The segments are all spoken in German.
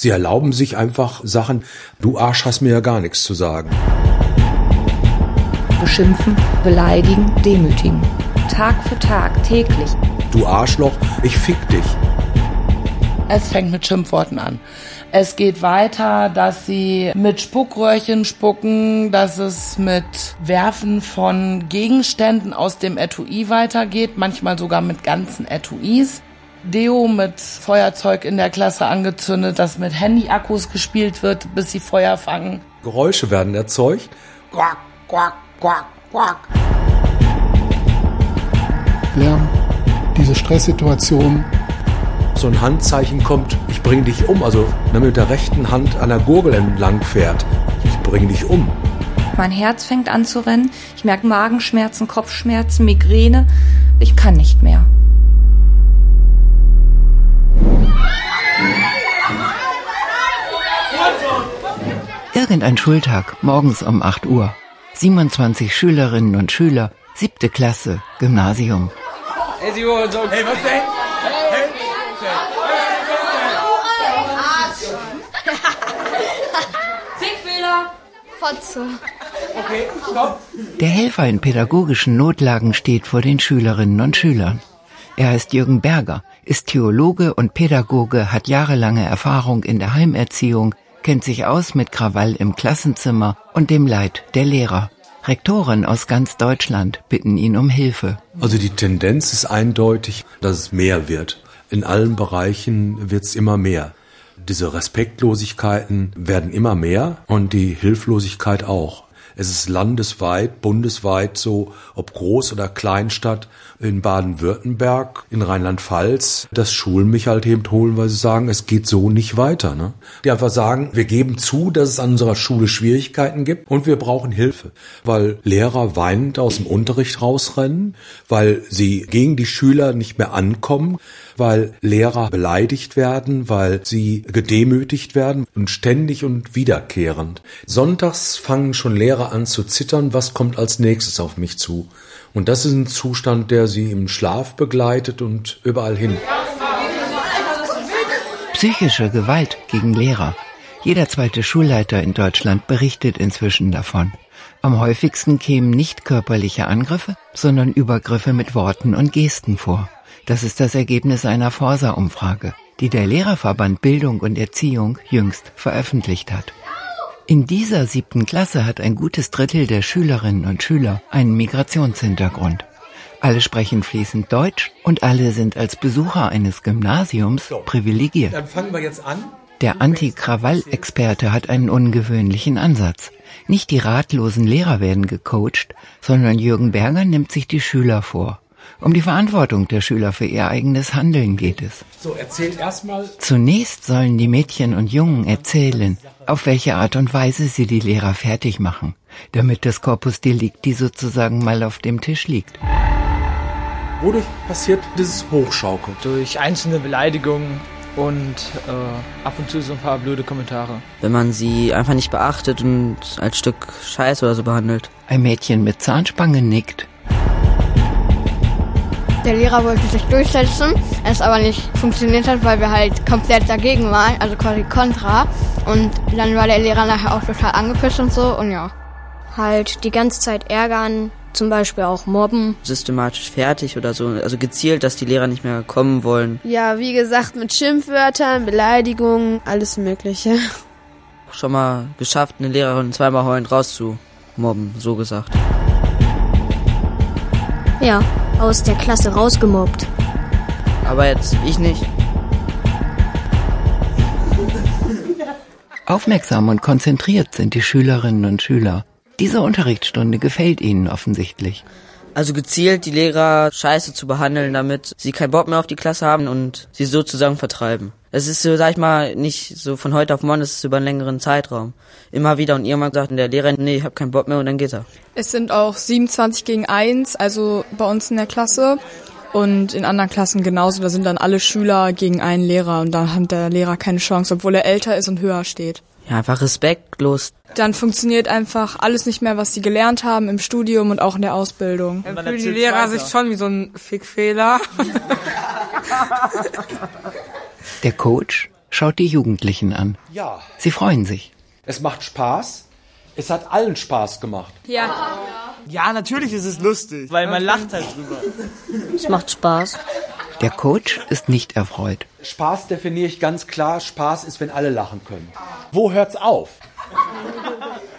Sie erlauben sich einfach Sachen, du Arsch hast mir ja gar nichts zu sagen. Beschimpfen, beleidigen, demütigen. Tag für Tag, täglich. Du Arschloch, ich fick dich. Es fängt mit Schimpfworten an. Es geht weiter, dass sie mit Spuckröhrchen spucken, dass es mit Werfen von Gegenständen aus dem Etui weitergeht, manchmal sogar mit ganzen Etuis. Deo mit Feuerzeug in der Klasse angezündet, dass mit Handyakkus gespielt wird, bis sie Feuer fangen. Geräusche werden erzeugt. Quack, quack, quack, quack. Lärm, diese Stresssituation. So ein Handzeichen kommt, ich bring dich um, also wenn man mit der rechten Hand an der Gurgel entlang fährt, ich bring dich um. Mein Herz fängt an zu rennen, ich merke Magenschmerzen, Kopfschmerzen, Migräne. Ich kann nicht mehr. Irgendein Schultag, morgens um 8 Uhr. 27 Schülerinnen und Schüler, siebte Klasse, Gymnasium. Hey, was denn? Fickfehler. Fotze. Okay, stopp. Der Helfer in pädagogischen Notlagen steht vor den Schülerinnen und Schülern. Er heißt Jürgen Berger, ist Theologe und Pädagoge, hat jahrelange Erfahrung in der Heimerziehung, kennt sich aus mit Krawall im Klassenzimmer und dem Leid der Lehrer. Rektoren aus ganz Deutschland bitten ihn um Hilfe. Also die Tendenz ist eindeutig, dass es mehr wird. In allen Bereichen wird es immer mehr. Diese Respektlosigkeiten werden immer mehr und die Hilflosigkeit auch. Es ist landesweit, bundesweit so, ob Groß- oder Kleinstadt, in Baden-Württemberg, in Rheinland-Pfalz, dass Schulen mich halt eben holen, weil sie sagen, es geht so nicht weiter. Ne? Die einfach sagen, wir geben zu, dass es an unserer Schule Schwierigkeiten gibt und wir brauchen Hilfe, weil Lehrer weinend aus dem Unterricht rausrennen, weil sie gegen die Schüler nicht mehr ankommen, weil Lehrer beleidigt werden, weil sie gedemütigt werden und ständig und wiederkehrend. Sonntags fangen schon Lehrer an zu zittern, was kommt als nächstes auf mich zu. Und das ist ein Zustand, der sie im Schlaf begleitet und überall hin. Psychische Gewalt gegen Lehrer. Jeder zweite Schulleiter in Deutschland berichtet inzwischen davon. Am häufigsten kämen nicht körperliche Angriffe, sondern Übergriffe mit Worten und Gesten vor. Das ist das Ergebnis einer Forsa-Umfrage, die der Lehrerverband Bildung und Erziehung jüngst veröffentlicht hat. In dieser siebten Klasse hat ein gutes Drittel der Schülerinnen und Schüler einen Migrationshintergrund. Alle sprechen fließend Deutsch und alle sind als Besucher eines Gymnasiums So. privilegiert. Dann fangen wir jetzt an. Der Anti-Krawall-Experte hat einen ungewöhnlichen Ansatz. Nicht die ratlosen Lehrer werden gecoacht, sondern Jürgen Berger nimmt sich die Schüler vor. Um die Verantwortung der Schüler für ihr eigenes Handeln geht es. So, erzählt erstmal. Zunächst sollen die Mädchen und Jungen erzählen, auf welche Art und Weise sie die Lehrer fertig machen, damit das Corpus Delicti sozusagen mal auf dem Tisch liegt. Wodurch passiert dieses Hochschaukeln? Durch einzelne Beleidigungen und äh, ab und zu so ein paar blöde Kommentare. wenn man sie einfach nicht beachtet und als Stück Scheiß oder so behandelt. Ein Mädchen mit Zahnspange nickt. Der Lehrer wollte sich durchsetzen, es aber nicht funktioniert hat, weil wir halt komplett dagegen waren, also quasi kontra. Und dann war der Lehrer nachher auch total angepisst und so und ja. Halt die ganze Zeit ärgern, zum Beispiel auch mobben. Systematisch fertig oder so. Also gezielt, dass die Lehrer nicht mehr kommen wollen. Ja, wie gesagt, mit Schimpfwörtern, Beleidigungen, alles Mögliche. Schon mal geschafft, eine Lehrerin zweimal heulend rauszumobben, so gesagt. Ja, aus der Klasse rausgemobbt. Aber jetzt ich nicht. Aufmerksam und konzentriert sind die Schülerinnen und Schüler. Diese Unterrichtsstunde gefällt ihnen offensichtlich. Also gezielt die Lehrer scheiße zu behandeln, damit sie keinen Bock mehr auf die Klasse haben und sie sozusagen vertreiben. Es ist so, sag ich mal, nicht so von heute auf morgen, es ist über einen längeren Zeitraum. Immer wieder und irgendwann sagt der Lehrer, nee, ich habe keinen Bock mehr und dann geht er. Es sind auch 27 gegen 1, also bei uns in der Klasse. Und in anderen Klassen genauso, da sind dann alle Schüler gegen einen Lehrer und da hat der Lehrer keine Chance, obwohl er älter ist und höher steht. Ja, einfach respektlos. Dann funktioniert einfach alles nicht mehr, was sie gelernt haben im Studium und auch in der Ausbildung. Dann fühlen die Lehrer sich schon wie so ein Fickfehler. Der Coach schaut die Jugendlichen an. Ja. Sie freuen sich. Es macht Spaß. Es hat allen Spaß gemacht. Ja. Ja, natürlich ist es lustig, weil man lacht halt drüber. Es macht Spaß. Der Coach ist nicht erfreut. Spaß definiere ich ganz klar. Spaß ist, wenn alle lachen können. Wo hört's auf?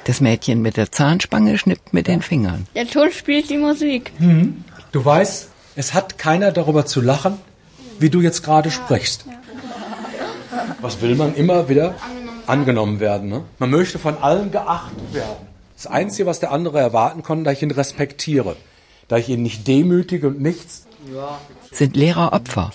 Das Mädchen mit der Zahnspange schnippt mit den Fingern. Der Ton spielt die Musik. Hm. Du weißt, es hat keiner darüber zu lachen, wie du jetzt gerade sprichst. Was will man immer wieder? Angenommen werden. Ne? Man möchte von allen geachtet werden. Das Einzige, was der andere erwarten kann, dass ich ihn respektiere. Da ich ihn nicht demütige und nichts. Sind Lehrer Opfer?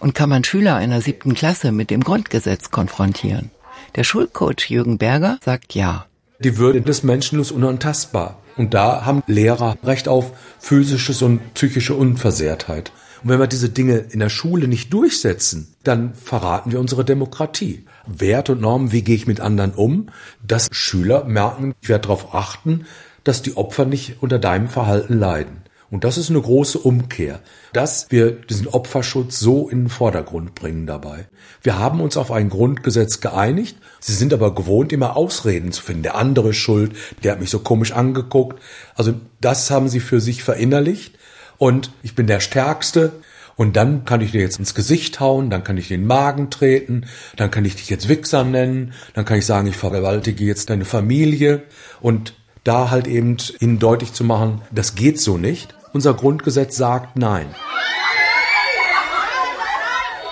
Und kann man Schüler einer siebten Klasse mit dem Grundgesetz konfrontieren? Der Schulcoach Jürgen Berger sagt ja. Die Würde des Menschen ist unantastbar. Und da haben Lehrer Recht auf physisches und psychische Unversehrtheit. Und wenn wir diese Dinge in der Schule nicht durchsetzen, dann verraten wir unsere Demokratie. Wert und Normen, wie gehe ich mit anderen um, dass Schüler merken, ich werde darauf achten, dass die Opfer nicht unter deinem Verhalten leiden. Und das ist eine große Umkehr, dass wir diesen Opferschutz so in den Vordergrund bringen dabei. Wir haben uns auf ein Grundgesetz geeinigt. Sie sind aber gewohnt, immer Ausreden zu finden. Der andere ist schuld, der hat mich so komisch angeguckt. Also das haben sie für sich verinnerlicht. Und ich bin der Stärkste. Und dann kann ich dir jetzt ins Gesicht hauen, dann kann ich den Magen treten, dann kann ich dich jetzt Wichser nennen, dann kann ich sagen, ich vergewaltige jetzt deine Familie. Und da halt eben ihnen deutlich zu machen, das geht so nicht. Unser Grundgesetz sagt nein.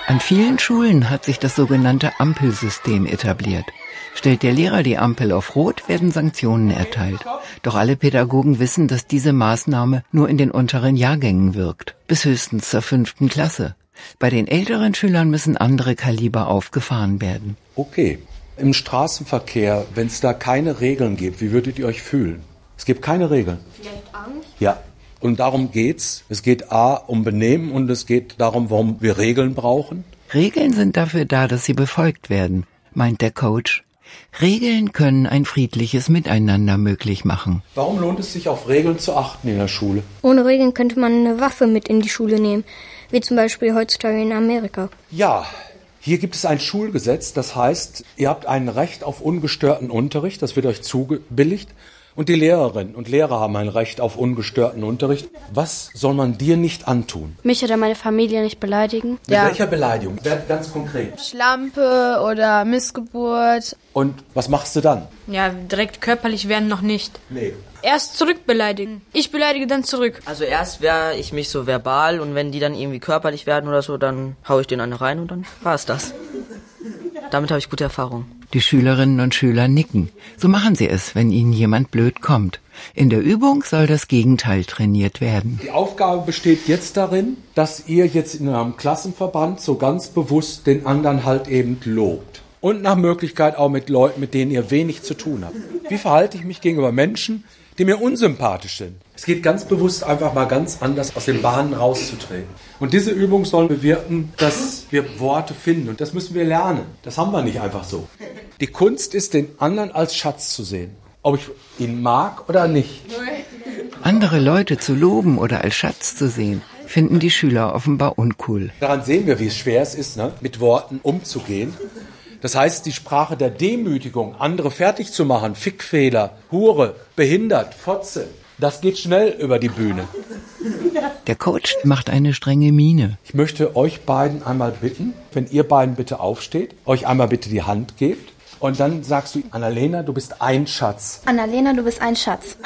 An vielen Schulen hat sich das sogenannte Ampelsystem etabliert. Stellt der Lehrer die Ampel auf Rot, werden Sanktionen erteilt. Doch alle Pädagogen wissen, dass diese Maßnahme nur in den unteren Jahrgängen wirkt, bis höchstens zur fünften Klasse. Bei den älteren Schülern müssen andere Kaliber aufgefahren werden. Okay. Im Straßenverkehr, wenn es da keine Regeln gibt, wie würdet ihr euch fühlen? Es gibt keine Regeln. Vielleicht Angst? Ja. Und darum geht's. Es geht A um Benehmen und es geht darum, warum wir Regeln brauchen. Regeln sind dafür da, dass sie befolgt werden, meint der Coach. Regeln können ein friedliches Miteinander möglich machen. Warum lohnt es sich, auf Regeln zu achten in der Schule? Ohne Regeln könnte man eine Waffe mit in die Schule nehmen, wie zum Beispiel heutzutage in Amerika. Ja, hier gibt es ein Schulgesetz, das heißt, ihr habt ein Recht auf ungestörten Unterricht, das wird euch zugebilligt. Und die Lehrerinnen und Lehrer haben ein Recht auf ungestörten Unterricht. Was soll man dir nicht antun? Mich oder meine Familie nicht beleidigen. Mit welcher Beleidigung? Werd ganz konkret. Schlampe oder Missgeburt. Und was machst du dann? Ja, direkt körperlich werden noch nicht. Nee. Erst zurück beleidigen. Ich beleidige dann zurück. Also erst wehre ich mich so verbal und wenn die dann irgendwie körperlich werden oder so, dann hau ich den eine rein und dann war's das. Damit habe ich gute Erfahrung. Die Schülerinnen und Schüler nicken. So machen sie es, wenn ihnen jemand blöd kommt. In der Übung soll das Gegenteil trainiert werden. Die Aufgabe besteht jetzt darin, dass ihr jetzt in eurem Klassenverband so ganz bewusst den anderen halt eben lobt. Und nach Möglichkeit auch mit Leuten, mit denen ihr wenig zu tun habt. Wie verhalte ich mich gegenüber Menschen, die mir unsympathisch sind? Es geht ganz bewusst einfach mal ganz anders aus den Bahnen rauszutreten. Und diese Übung soll bewirken, dass wir Worte finden. Und das müssen wir lernen. Das haben wir nicht einfach so. Die Kunst ist, den anderen als Schatz zu sehen. Ob ich ihn mag oder nicht. Andere Leute zu loben oder als Schatz zu sehen, finden die Schüler offenbar uncool. Daran sehen wir, wie schwer es ist, ne? mit Worten umzugehen. Das heißt, die Sprache der Demütigung, andere fertig zu machen, Fickfehler, Hure, behindert, Fotze, das geht schnell über die Bühne. Der Coach macht eine strenge Miene. Ich möchte euch beiden einmal bitten, wenn ihr beiden bitte aufsteht, euch einmal bitte die Hand gebt und dann sagst du, Annalena, du bist ein Schatz. Annalena, du bist ein Schatz.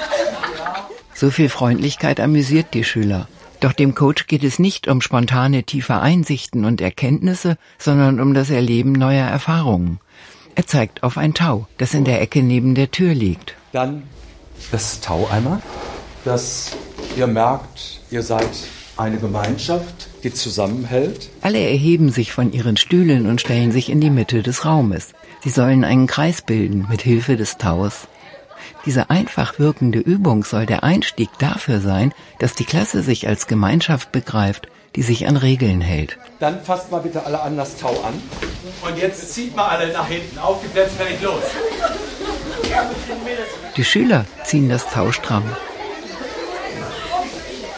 So viel Freundlichkeit amüsiert die Schüler. Doch dem Coach geht es nicht um spontane tiefe Einsichten und Erkenntnisse, sondern um das Erleben neuer Erfahrungen. Er zeigt auf ein Tau, das in der Ecke neben der Tür liegt. Dann das Tau einmal, dass ihr merkt, ihr seid eine Gemeinschaft, die zusammenhält. Alle erheben sich von ihren Stühlen und stellen sich in die Mitte des Raumes. Sie sollen einen Kreis bilden mit Hilfe des Taus. Diese einfach wirkende Übung soll der Einstieg dafür sein, dass die Klasse sich als Gemeinschaft begreift, die sich an Regeln hält. Dann fasst mal bitte alle an das Tau an. Und jetzt zieht mal alle nach hinten. Auf die Plätze, fertig, los. Die Schüler ziehen das Tau stramm.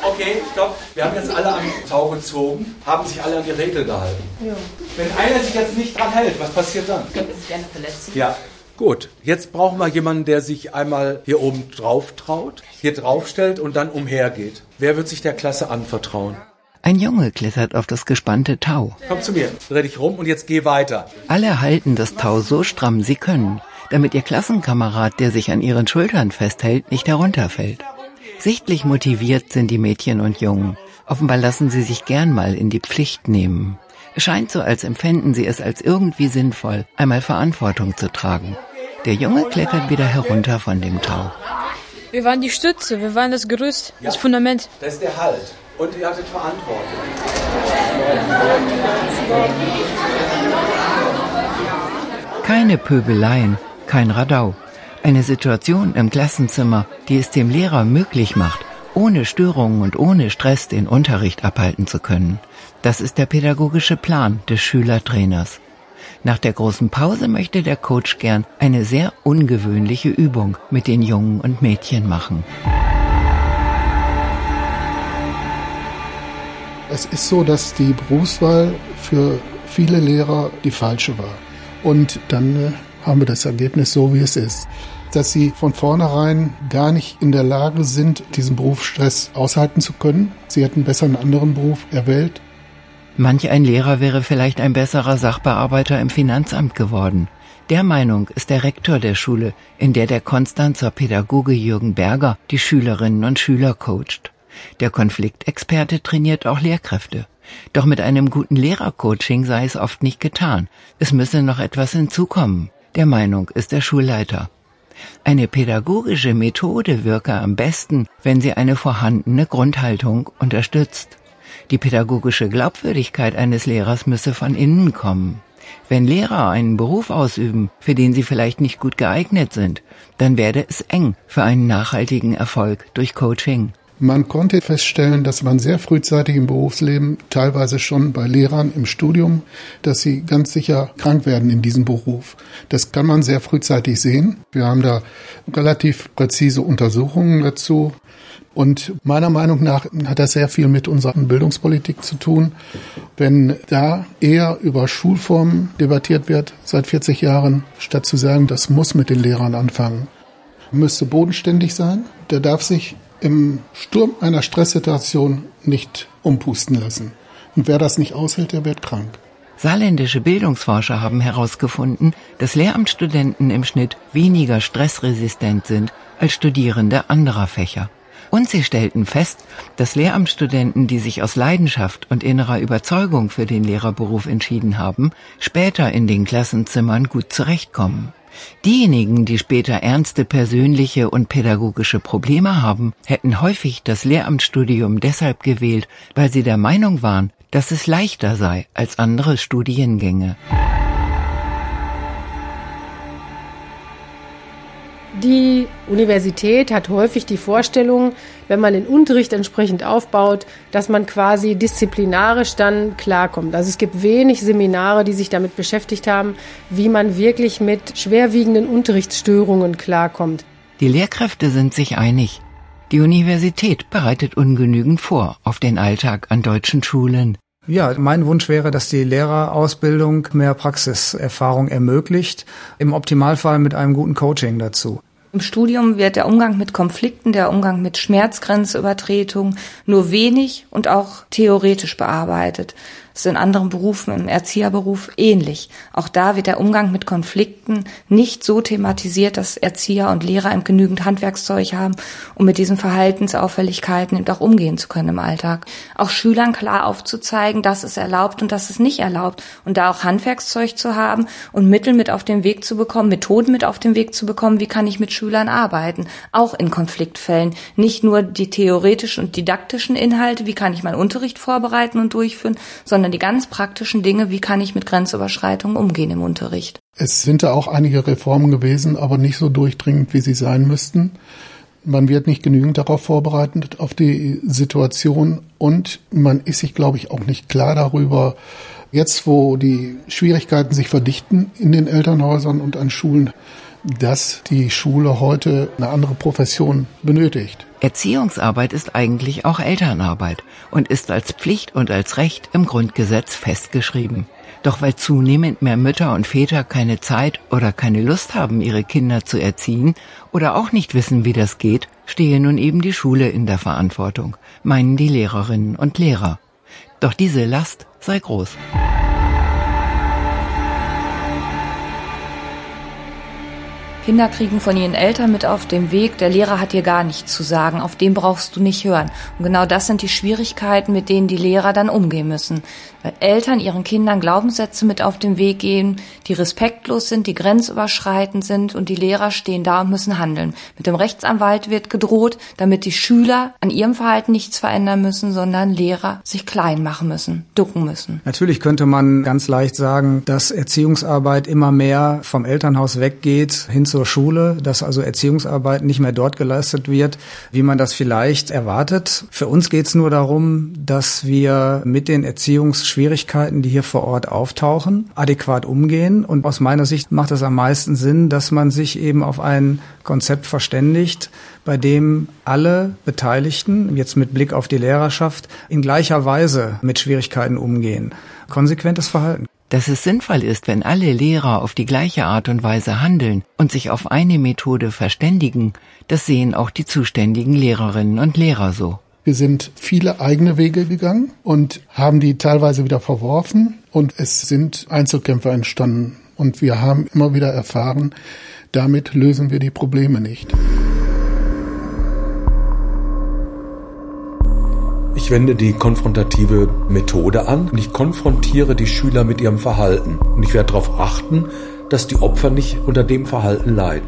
Okay, Okay, stopp. Wir haben jetzt alle am Tau gezogen, haben sich alle an die Regel gehalten. Ja. Wenn einer sich jetzt nicht dran hält, was passiert dann? Könnte sich gerne verletzen. Ja. Gut, jetzt brauchen wir jemanden, der sich einmal hier oben drauf traut, hier draufstellt und dann umhergeht. Wer wird sich der Klasse anvertrauen? Ein Junge klettert auf das gespannte Tau. Komm zu mir, dreh dich rum und jetzt geh weiter. Alle halten das Tau so stramm sie können, damit ihr Klassenkamerad, der sich an ihren Schultern festhält, nicht herunterfällt. Sichtlich motiviert sind die Mädchen und Jungen. Offenbar lassen sie sich gern mal in die Pflicht nehmen. Es scheint so, als empfänden sie es als irgendwie sinnvoll, einmal Verantwortung zu tragen. Der Junge klettert wieder herunter von dem Tau. Wir waren die Stütze, wir waren das Gerüst, das Fundament. Das ist der Halt. Und ihr hattet Verantwortung. Keine Pöbeleien, kein Radau. Eine Situation im Klassenzimmer, die es dem Lehrer möglich macht, ohne Störungen und ohne Stress den Unterricht abhalten zu können. Das ist der pädagogische Plan des Schülertrainers. Nach der großen Pause möchte der Coach gern eine sehr ungewöhnliche Übung mit den Jungen und Mädchen machen. Es ist so, dass die Berufswahl für viele Lehrer die falsche war. Und dann äh, haben wir das Ergebnis so, wie es ist. Dass sie von vornherein gar nicht in der Lage sind, diesen Berufsstress aushalten zu können. Sie hätten besser einen anderen Beruf erwählt. Manch ein Lehrer wäre vielleicht ein besserer Sachbearbeiter im Finanzamt geworden. Der Meinung ist der Rektor der Schule, in der der Konstanzer Pädagoge Jürgen Berger die Schülerinnen und Schüler coacht. Der Konfliktexperte trainiert auch Lehrkräfte. Doch mit einem guten Lehrercoaching sei es oft nicht getan. Es müsse noch etwas hinzukommen. Der Meinung ist der Schulleiter. Eine pädagogische Methode wirke am besten, wenn sie eine vorhandene Grundhaltung unterstützt. Die pädagogische Glaubwürdigkeit eines Lehrers müsse von innen kommen. Wenn Lehrer einen Beruf ausüben, für den sie vielleicht nicht gut geeignet sind, dann werde es eng für einen nachhaltigen Erfolg durch Coaching. Man konnte feststellen, dass man sehr frühzeitig im Berufsleben, teilweise schon bei Lehrern im Studium, dass sie ganz sicher krank werden in diesem Beruf. Das kann man sehr frühzeitig sehen. Wir haben da relativ präzise Untersuchungen dazu. Und meiner Meinung nach hat das sehr viel mit unserer Bildungspolitik zu tun. Wenn da eher über Schulformen debattiert wird seit 40 Jahren, statt zu sagen, das muss mit den Lehrern anfangen, müsste bodenständig sein. Der darf sich im Sturm einer Stresssituation nicht umpusten lassen. Und wer das nicht aushält, der wird krank. Saarländische Bildungsforscher haben herausgefunden, dass Lehramtsstudenten im Schnitt weniger stressresistent sind als Studierende anderer Fächer. Und sie stellten fest, dass Lehramtsstudenten, die sich aus Leidenschaft und innerer Überzeugung für den Lehrerberuf entschieden haben, später in den Klassenzimmern gut zurechtkommen. Diejenigen, die später ernste persönliche und pädagogische Probleme haben, hätten häufig das Lehramtsstudium deshalb gewählt, weil sie der Meinung waren, dass es leichter sei als andere Studiengänge. Die Universität hat häufig die Vorstellung, wenn man den Unterricht entsprechend aufbaut, dass man quasi disziplinarisch dann klarkommt. Also es gibt wenig Seminare, die sich damit beschäftigt haben, wie man wirklich mit schwerwiegenden Unterrichtsstörungen klarkommt. Die Lehrkräfte sind sich einig. Die Universität bereitet ungenügend vor auf den Alltag an deutschen Schulen. Ja, mein Wunsch wäre, dass die Lehrerausbildung mehr Praxiserfahrung ermöglicht, im Optimalfall mit einem guten Coaching dazu. Im Studium wird der Umgang mit Konflikten, der Umgang mit Schmerzgrenzübertretung nur wenig und auch theoretisch bearbeitet. Ist in anderen Berufen, im Erzieherberuf ähnlich. Auch da wird der Umgang mit Konflikten nicht so thematisiert, dass Erzieher und Lehrer eben genügend Handwerkszeug haben, um mit diesen Verhaltensauffälligkeiten eben auch umgehen zu können im Alltag. Auch Schülern klar aufzuzeigen, dass es erlaubt und dass es nicht erlaubt. Und da auch Handwerkszeug zu haben und Mittel mit auf den Weg zu bekommen, Methoden mit auf den Weg zu bekommen, wie kann ich mit Schülern arbeiten, auch in Konfliktfällen. Nicht nur die theoretischen und didaktischen Inhalte, wie kann ich meinen Unterricht vorbereiten und durchführen, sondern sondern die ganz praktischen Dinge, wie kann ich mit Grenzüberschreitungen umgehen im Unterricht. Es sind da auch einige Reformen gewesen, aber nicht so durchdringend, wie sie sein müssten. Man wird nicht genügend darauf vorbereitet, auf die Situation und man ist sich, glaube ich, auch nicht klar darüber, jetzt wo die Schwierigkeiten sich verdichten in den Elternhäusern und an Schulen, dass die Schule heute eine andere Profession benötigt. Erziehungsarbeit ist eigentlich auch Elternarbeit und ist als Pflicht und als Recht im Grundgesetz festgeschrieben. Doch weil zunehmend mehr Mütter und Väter keine Zeit oder keine Lust haben, ihre Kinder zu erziehen oder auch nicht wissen, wie das geht, stehe nun eben die Schule in der Verantwortung, meinen die Lehrerinnen und Lehrer. Doch diese Last sei groß. Kinder kriegen von ihren Eltern mit auf dem Weg, der Lehrer hat dir gar nichts zu sagen, auf den brauchst du nicht hören. Und genau das sind die Schwierigkeiten, mit denen die Lehrer dann umgehen müssen. Weil Eltern ihren Kindern Glaubenssätze mit auf den Weg geben, die respektlos sind, die grenzüberschreitend sind und die Lehrer stehen da und müssen handeln. Mit dem Rechtsanwalt wird gedroht, damit die Schüler an ihrem Verhalten nichts verändern müssen, sondern Lehrer sich klein machen müssen, ducken müssen. Natürlich könnte man ganz leicht sagen, dass Erziehungsarbeit immer mehr vom Elternhaus weggeht hin zur Schule, dass also Erziehungsarbeit nicht mehr dort geleistet wird, wie man das vielleicht erwartet. Für uns geht es nur darum, dass wir mit den Erziehungs Schwierigkeiten, die hier vor Ort auftauchen, adäquat umgehen. Und aus meiner Sicht macht es am meisten Sinn, dass man sich eben auf ein Konzept verständigt, bei dem alle Beteiligten, jetzt mit Blick auf die Lehrerschaft, in gleicher Weise mit Schwierigkeiten umgehen. Konsequentes Verhalten. Dass es sinnvoll ist, wenn alle Lehrer auf die gleiche Art und Weise handeln und sich auf eine Methode verständigen, das sehen auch die zuständigen Lehrerinnen und Lehrer so. Wir sind viele eigene Wege gegangen und haben die teilweise wieder verworfen und es sind Einzelkämpfer entstanden. Und wir haben immer wieder erfahren, damit lösen wir die Probleme nicht. Ich wende die konfrontative Methode an und ich konfrontiere die Schüler mit ihrem Verhalten. Und ich werde darauf achten, dass die Opfer nicht unter dem Verhalten leiden.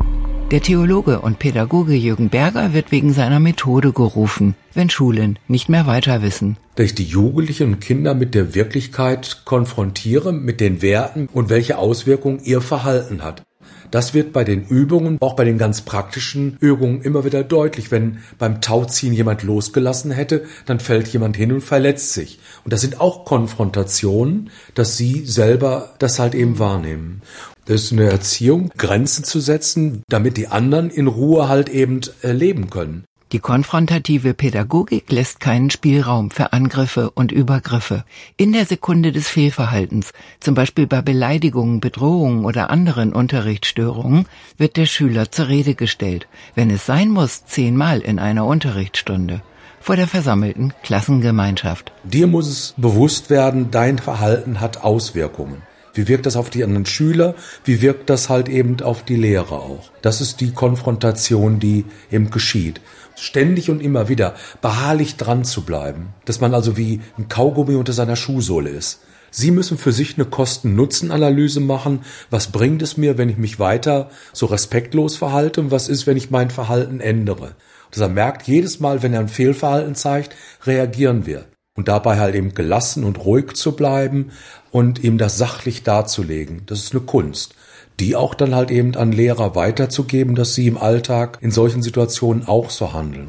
Der Theologe und Pädagoge Jürgen Berger wird wegen seiner Methode gerufen, wenn Schulen nicht mehr weiter wissen. Dass ich die Jugendlichen und Kinder mit der Wirklichkeit konfrontiere, mit den Werten und welche Auswirkungen ihr Verhalten hat. Das wird bei den Übungen, auch bei den ganz praktischen Übungen immer wieder deutlich. Wenn beim Tauziehen jemand losgelassen hätte, dann fällt jemand hin und verletzt sich. Und das sind auch Konfrontationen, dass sie selber das halt eben wahrnehmen. Das ist eine Erziehung, Grenzen zu setzen, damit die anderen in Ruhe halt eben äh, leben können. Die konfrontative Pädagogik lässt keinen Spielraum für Angriffe und Übergriffe. In der Sekunde des Fehlverhaltens, zum Beispiel bei Beleidigungen, Bedrohungen oder anderen Unterrichtsstörungen, wird der Schüler zur Rede gestellt, wenn es sein muss, zehnmal in einer Unterrichtsstunde vor der versammelten Klassengemeinschaft. Dir muss es bewusst werden, dein Verhalten hat Auswirkungen. Wie wirkt das auf die anderen Schüler? Wie wirkt das halt eben auf die Lehrer auch? Das ist die Konfrontation, die eben geschieht. Ständig und immer wieder beharrlich dran zu bleiben. Dass man also wie ein Kaugummi unter seiner Schuhsohle ist. Sie müssen für sich eine Kosten-Nutzen-Analyse machen. Was bringt es mir, wenn ich mich weiter so respektlos verhalte? Und was ist, wenn ich mein Verhalten ändere? Dass er merkt, jedes Mal, wenn er ein Fehlverhalten zeigt, reagieren wir. Und dabei halt eben gelassen und ruhig zu bleiben und ihm das sachlich darzulegen. Das ist eine Kunst. Die auch dann halt eben an Lehrer weiterzugeben, dass sie im Alltag in solchen Situationen auch so handeln.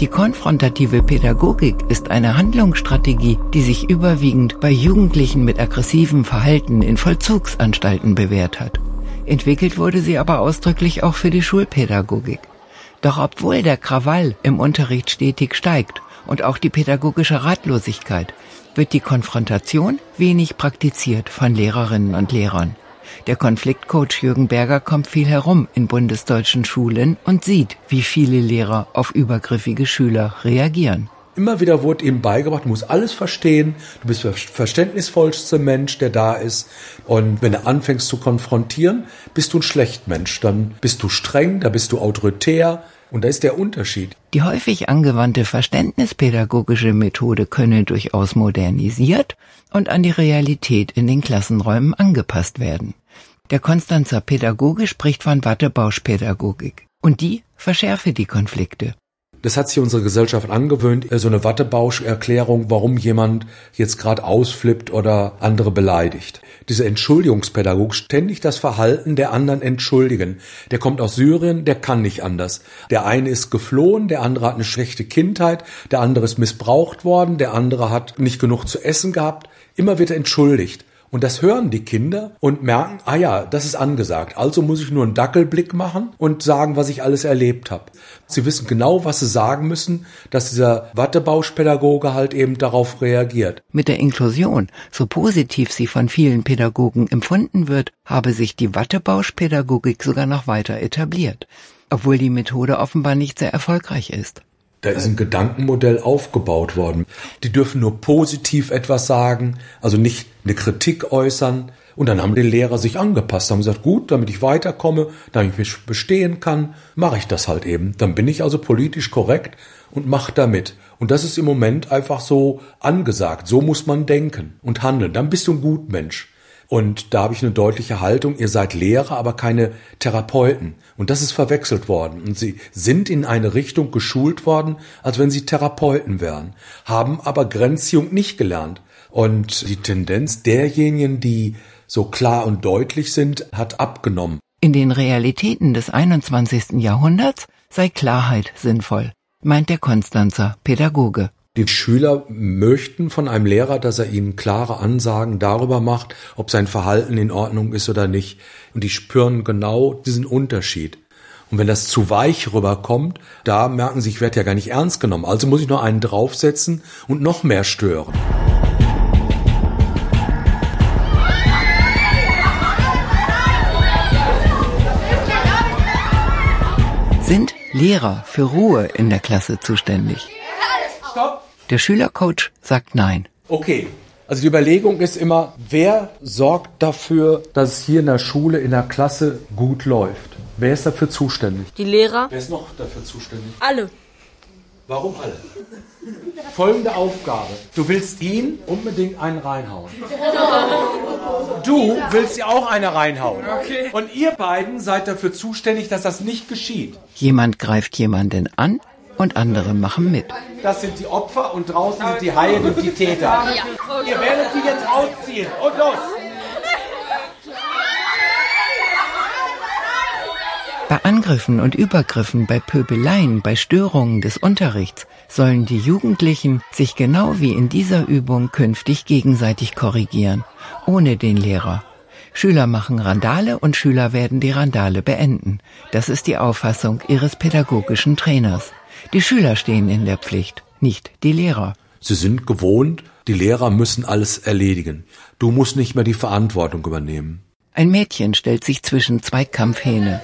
Die konfrontative Pädagogik ist eine Handlungsstrategie, die sich überwiegend bei Jugendlichen mit aggressivem Verhalten in Vollzugsanstalten bewährt hat. Entwickelt wurde sie aber ausdrücklich auch für die Schulpädagogik. Doch obwohl der Krawall im Unterricht stetig steigt und auch die pädagogische Ratlosigkeit, wird die Konfrontation wenig praktiziert von Lehrerinnen und Lehrern. Der Konfliktcoach Jürgen Berger kommt viel herum in bundesdeutschen Schulen und sieht, wie viele Lehrer auf übergriffige Schüler reagieren. Immer wieder wurde ihm beigebracht, du musst alles verstehen, du bist der verständnisvollste Mensch, der da ist. Und wenn du anfängst zu konfrontieren, bist du ein Schlechtmensch. Dann bist du streng, da bist du autoritär. Und da ist der Unterschied. Die häufig angewandte verständnispädagogische Methode könne durchaus modernisiert und an die Realität in den Klassenräumen angepasst werden. Der Konstanzer Pädagoge spricht von Wattebauschpädagogik. Und die verschärfe die Konflikte. Das hat sich unsere Gesellschaft angewöhnt, so eine Wattebausch-Erklärung, warum jemand jetzt gerade ausflippt oder andere beleidigt. Diese Entschuldigungspädagog ständig das Verhalten der anderen entschuldigen. Der kommt aus Syrien, der kann nicht anders. Der eine ist geflohen, der andere hat eine schlechte Kindheit, der andere ist missbraucht worden, der andere hat nicht genug zu essen gehabt. Immer wird er entschuldigt. Und das hören die Kinder und merken, ah ja, das ist angesagt. Also muss ich nur einen Dackelblick machen und sagen, was ich alles erlebt habe. Sie wissen genau, was sie sagen müssen, dass dieser Wattebauschpädagoge halt eben darauf reagiert. Mit der Inklusion, so positiv sie von vielen Pädagogen empfunden wird, habe sich die Wattebauschpädagogik sogar noch weiter etabliert, obwohl die Methode offenbar nicht sehr erfolgreich ist. Da ist ein Gedankenmodell aufgebaut worden. Die dürfen nur positiv etwas sagen, also nicht eine Kritik äußern. Und dann haben die Lehrer sich angepasst, haben gesagt, gut, damit ich weiterkomme, damit ich mich bestehen kann, mache ich das halt eben. Dann bin ich also politisch korrekt und mache damit. Und das ist im Moment einfach so angesagt. So muss man denken und handeln. Dann bist du ein Gutmensch. Und da habe ich eine deutliche Haltung, ihr seid Lehrer, aber keine Therapeuten. Und das ist verwechselt worden. Und sie sind in eine Richtung geschult worden, als wenn sie Therapeuten wären, haben aber Grenzziehung nicht gelernt. Und die Tendenz derjenigen, die so klar und deutlich sind, hat abgenommen. In den Realitäten des 21. Jahrhunderts sei Klarheit sinnvoll, meint der Konstanzer Pädagoge. Die Schüler möchten von einem Lehrer, dass er ihnen klare Ansagen darüber macht, ob sein Verhalten in Ordnung ist oder nicht. Und die spüren genau diesen Unterschied. Und wenn das zu weich rüberkommt, da merken sie, ich werde ja gar nicht ernst genommen. Also muss ich noch einen draufsetzen und noch mehr stören. Sind Lehrer für Ruhe in der Klasse zuständig? Der Schülercoach sagt nein. Okay. Also die Überlegung ist immer, wer sorgt dafür, dass es hier in der Schule, in der Klasse gut läuft? Wer ist dafür zuständig? Die Lehrer. Wer ist noch dafür zuständig? Alle. Warum alle? Folgende Aufgabe. Du willst ihn unbedingt einen reinhauen. Du willst dir auch eine reinhauen. Okay. Und ihr beiden seid dafür zuständig, dass das nicht geschieht. Jemand greift jemanden an und andere machen mit. Das sind die Opfer und draußen sind die Haie und die Täter. Ihr werdet die jetzt ausziehen. Und los! Bei Angriffen und Übergriffen, bei Pöbeleien, bei Störungen des Unterrichts sollen die Jugendlichen sich genau wie in dieser Übung künftig gegenseitig korrigieren, ohne den Lehrer. Schüler machen Randale und Schüler werden die Randale beenden. Das ist die Auffassung ihres pädagogischen Trainers. Die Schüler stehen in der Pflicht, nicht die Lehrer. Sie sind gewohnt, die Lehrer müssen alles erledigen. Du musst nicht mehr die Verantwortung übernehmen. Ein Mädchen stellt sich zwischen zwei Kampfhähne.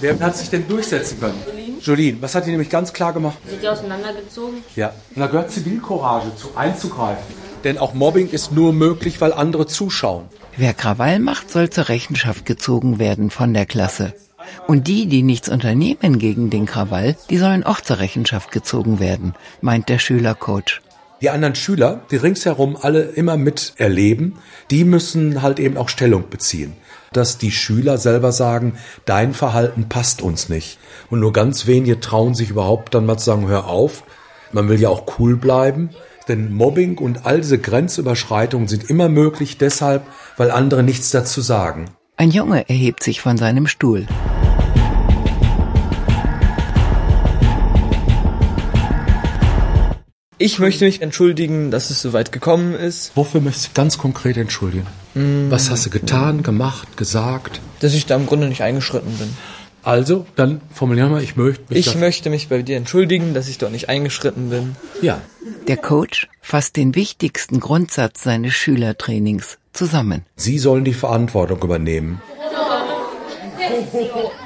Wer hat sich denn durchsetzen können? Jolene, was hat die nämlich ganz klar gemacht? Sind die auseinandergezogen? Ja, und da gehört Zivilcourage zu, einzugreifen. Denn auch Mobbing ist nur möglich, weil andere zuschauen. Wer Krawall macht, soll zur Rechenschaft gezogen werden von der Klasse. Und die, die nichts unternehmen gegen den Krawall, die sollen auch zur Rechenschaft gezogen werden, meint der Schülercoach. Die anderen Schüler, die ringsherum alle immer miterleben, die müssen halt eben auch Stellung beziehen. Dass die Schüler selber sagen, dein Verhalten passt uns nicht. Und nur ganz wenige trauen sich überhaupt dann mal zu sagen, hör auf. Man will ja auch cool bleiben. Denn Mobbing und all diese Grenzüberschreitungen sind immer möglich deshalb, weil andere nichts dazu sagen. Ein Junge erhebt sich von seinem Stuhl. Ich möchte mich entschuldigen, dass es so weit gekommen ist. Wofür möchtest du ganz konkret entschuldigen? Mm. Was hast du getan, gemacht, gesagt? Dass ich da im Grunde nicht eingeschritten bin. Also, dann formulieren wir, ich möchte mich. Ich möchte mich bei dir entschuldigen, dass ich dort nicht eingeschritten bin. Ja. Der Coach fasst den wichtigsten Grundsatz seines Schülertrainings zusammen. Sie sollen die Verantwortung übernehmen.